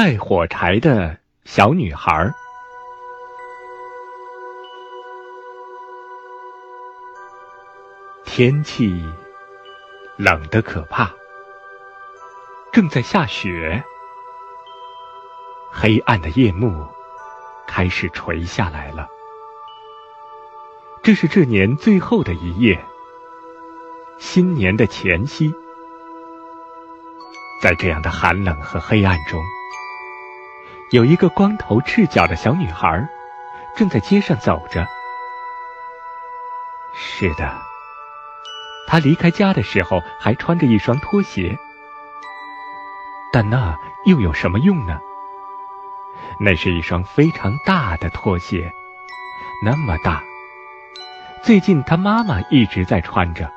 卖火柴的小女孩。天气冷得可怕，正在下雪，黑暗的夜幕开始垂下来了。这是这年最后的一夜，新年的前夕。在这样的寒冷和黑暗中，有一个光头赤脚的小女孩，正在街上走着。是的，她离开家的时候还穿着一双拖鞋，但那又有什么用呢？那是一双非常大的拖鞋，那么大，最近她妈妈一直在穿着。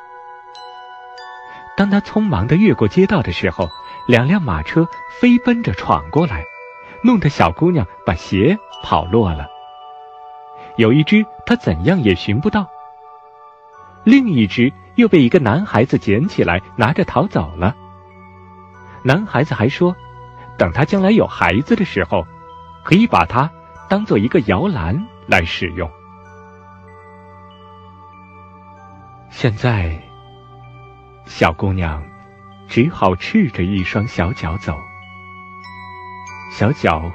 当她匆忙的越过街道的时候，两辆马车飞奔着闯过来，弄得小姑娘把鞋跑落了。有一只她怎样也寻不到，另一只又被一个男孩子捡起来拿着逃走了。男孩子还说，等他将来有孩子的时候，可以把它当做一个摇篮来使用。现在，小姑娘。只好赤着一双小脚走，小脚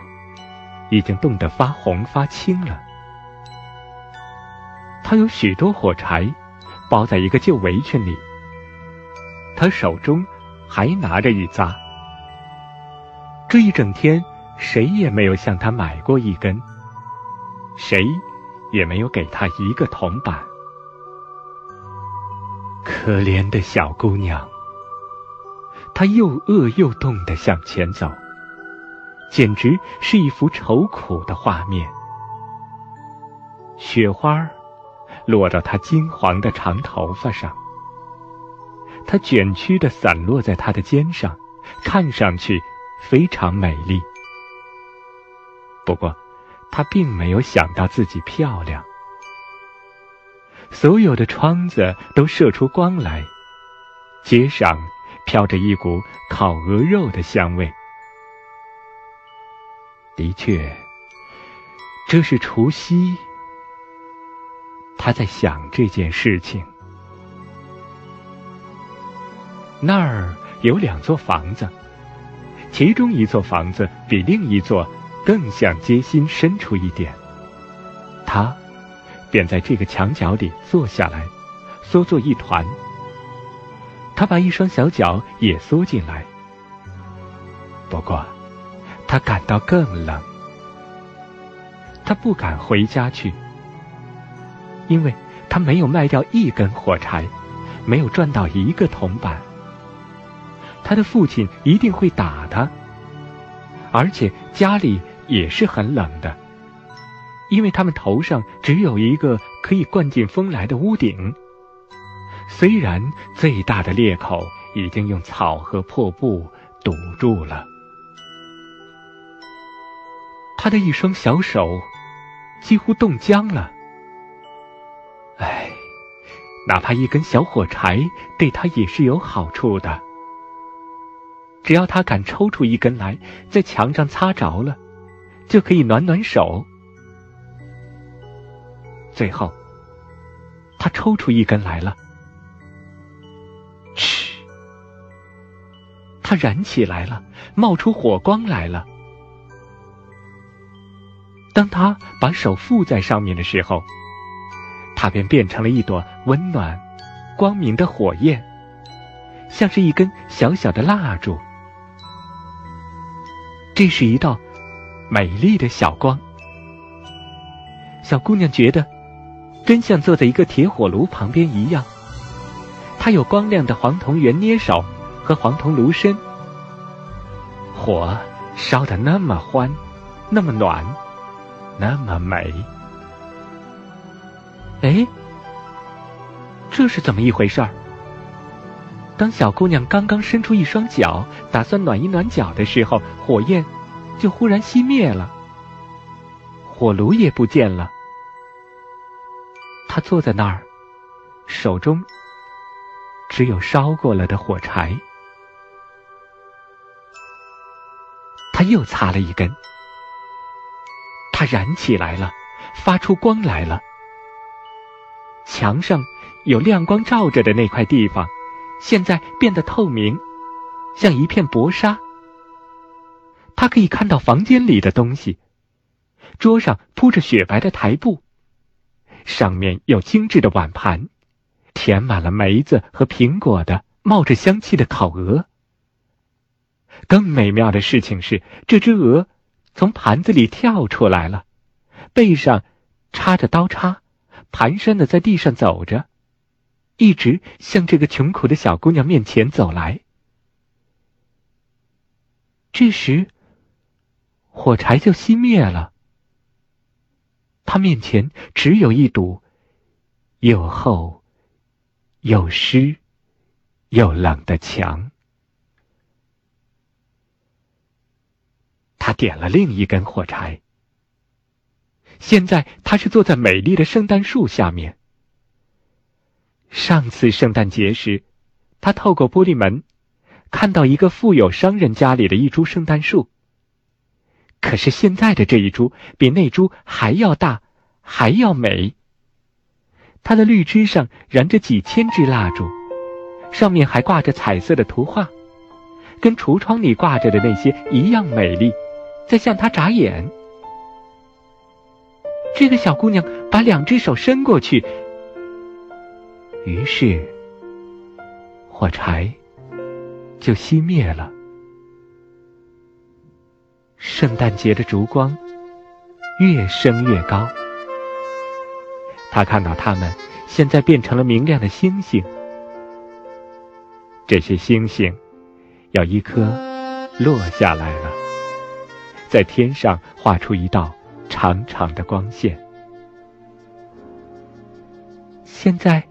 已经冻得发红发青了。他有许多火柴包在一个旧围裙里，他手中还拿着一扎。这一整天，谁也没有向他买过一根，谁也没有给他一个铜板。可怜的小姑娘。他又饿又冻的向前走，简直是一幅愁苦的画面。雪花落到他金黄的长头发上，它卷曲的散落在他的肩上，看上去非常美丽。不过，他并没有想到自己漂亮。所有的窗子都射出光来，街上。飘着一股烤鹅肉的香味。的确，这是除夕。他在想这件事情。那儿有两座房子，其中一座房子比另一座更向街心伸出一点。他便在这个墙角里坐下来，缩作一团。他把一双小脚也缩进来，不过他感到更冷。他不敢回家去，因为他没有卖掉一根火柴，没有赚到一个铜板。他的父亲一定会打他，而且家里也是很冷的，因为他们头上只有一个可以灌进风来的屋顶。虽然最大的裂口已经用草和破布堵住了，他的一双小手几乎冻僵了。唉，哪怕一根小火柴对他也是有好处的。只要他敢抽出一根来，在墙上擦着了，就可以暖暖手。最后，他抽出一根来了。它燃起来了，冒出火光来了。当他把手附在上面的时候，它便变成了一朵温暖、光明的火焰，像是一根小小的蜡烛。这是一道美丽的小光。小姑娘觉得，真像坐在一个铁火炉旁边一样。它有光亮的黄铜圆捏手。和黄铜炉身，火烧得那么欢，那么暖，那么美。哎，这是怎么一回事儿？当小姑娘刚刚伸出一双脚，打算暖一暖脚的时候，火焰就忽然熄灭了，火炉也不见了。她坐在那儿，手中只有烧过了的火柴。他又擦了一根，燃起来了，发出光来了。墙上有亮光照着的那块地方，现在变得透明，像一片薄纱。他可以看到房间里的东西，桌上铺着雪白的台布，上面有精致的碗盘，填满了梅子和苹果的冒着香气的烤鹅。更美妙的事情是，这只鹅从盘子里跳出来了，背上插着刀叉，蹒跚的在地上走着，一直向这个穷苦的小姑娘面前走来。这时，火柴就熄灭了。他面前只有一堵又厚又湿又冷的墙。他点了另一根火柴。现在他是坐在美丽的圣诞树下面。上次圣诞节时，他透过玻璃门看到一个富有商人家里的一株圣诞树。可是现在的这一株比那株还要大，还要美。它的绿枝上燃着几千支蜡烛，上面还挂着彩色的图画，跟橱窗里挂着的那些一样美丽。在向他眨眼。这个小姑娘把两只手伸过去，于是火柴就熄灭了。圣诞节的烛光越升越高，他看到它们现在变成了明亮的星星。这些星星有一颗落下来了。在天上画出一道长长的光线。现在，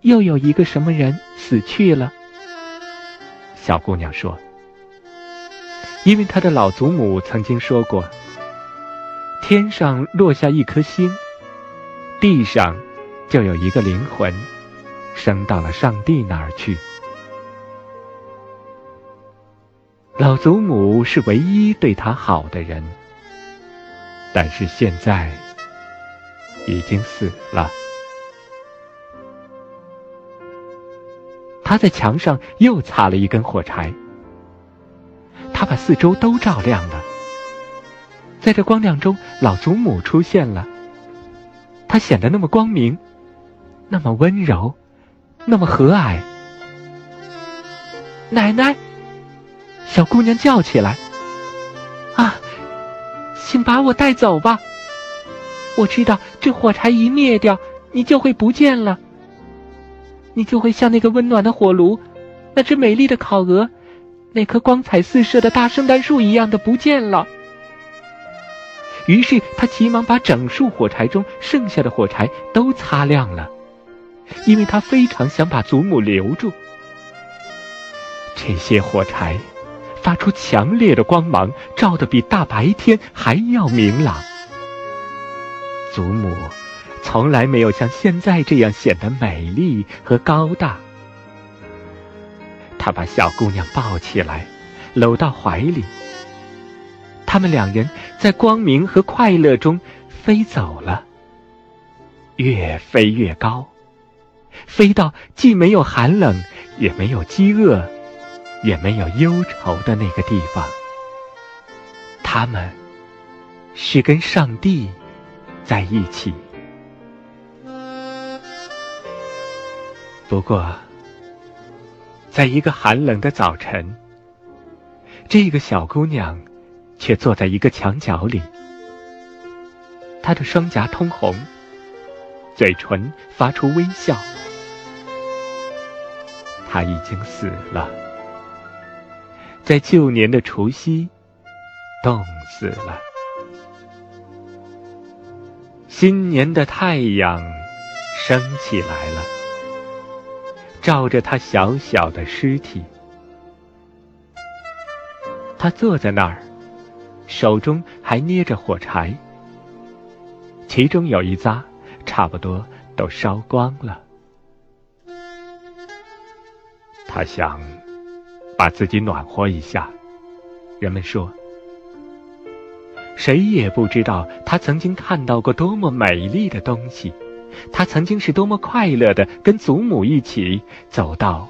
又有一个什么人死去了？小姑娘说：“因为她的老祖母曾经说过，天上落下一颗星，地上就有一个灵魂，升到了上帝那儿去。”老祖母是唯一对他好的人，但是现在已经死了。他在墙上又擦了一根火柴，他把四周都照亮了。在这光亮中，老祖母出现了，她显得那么光明，那么温柔，那么和蔼。奶奶。小姑娘叫起来：“啊，请把我带走吧！我知道这火柴一灭掉，你就会不见了。你就会像那个温暖的火炉，那只美丽的烤鹅，那棵光彩四射的大圣诞树一样的不见了。”于是他急忙把整束火柴中剩下的火柴都擦亮了，因为他非常想把祖母留住。这些火柴。发出强烈的光芒，照得比大白天还要明朗。祖母从来没有像现在这样显得美丽和高大。他把小姑娘抱起来，搂到怀里。他们两人在光明和快乐中飞走了，越飞越高，飞到既没有寒冷，也没有饥饿。也没有忧愁的那个地方，他们是跟上帝在一起。不过，在一个寒冷的早晨，这个小姑娘却坐在一个墙角里，她的双颊通红，嘴唇发出微笑。她已经死了。在旧年的除夕，冻死了。新年的太阳升起来了，照着他小小的尸体。他坐在那儿，手中还捏着火柴，其中有一扎差不多都烧光了。他想。把自己暖和一下。人们说，谁也不知道他曾经看到过多么美丽的东西，他曾经是多么快乐的跟祖母一起走到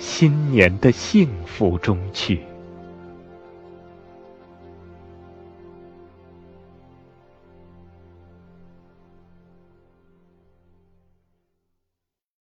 新年的幸福中去。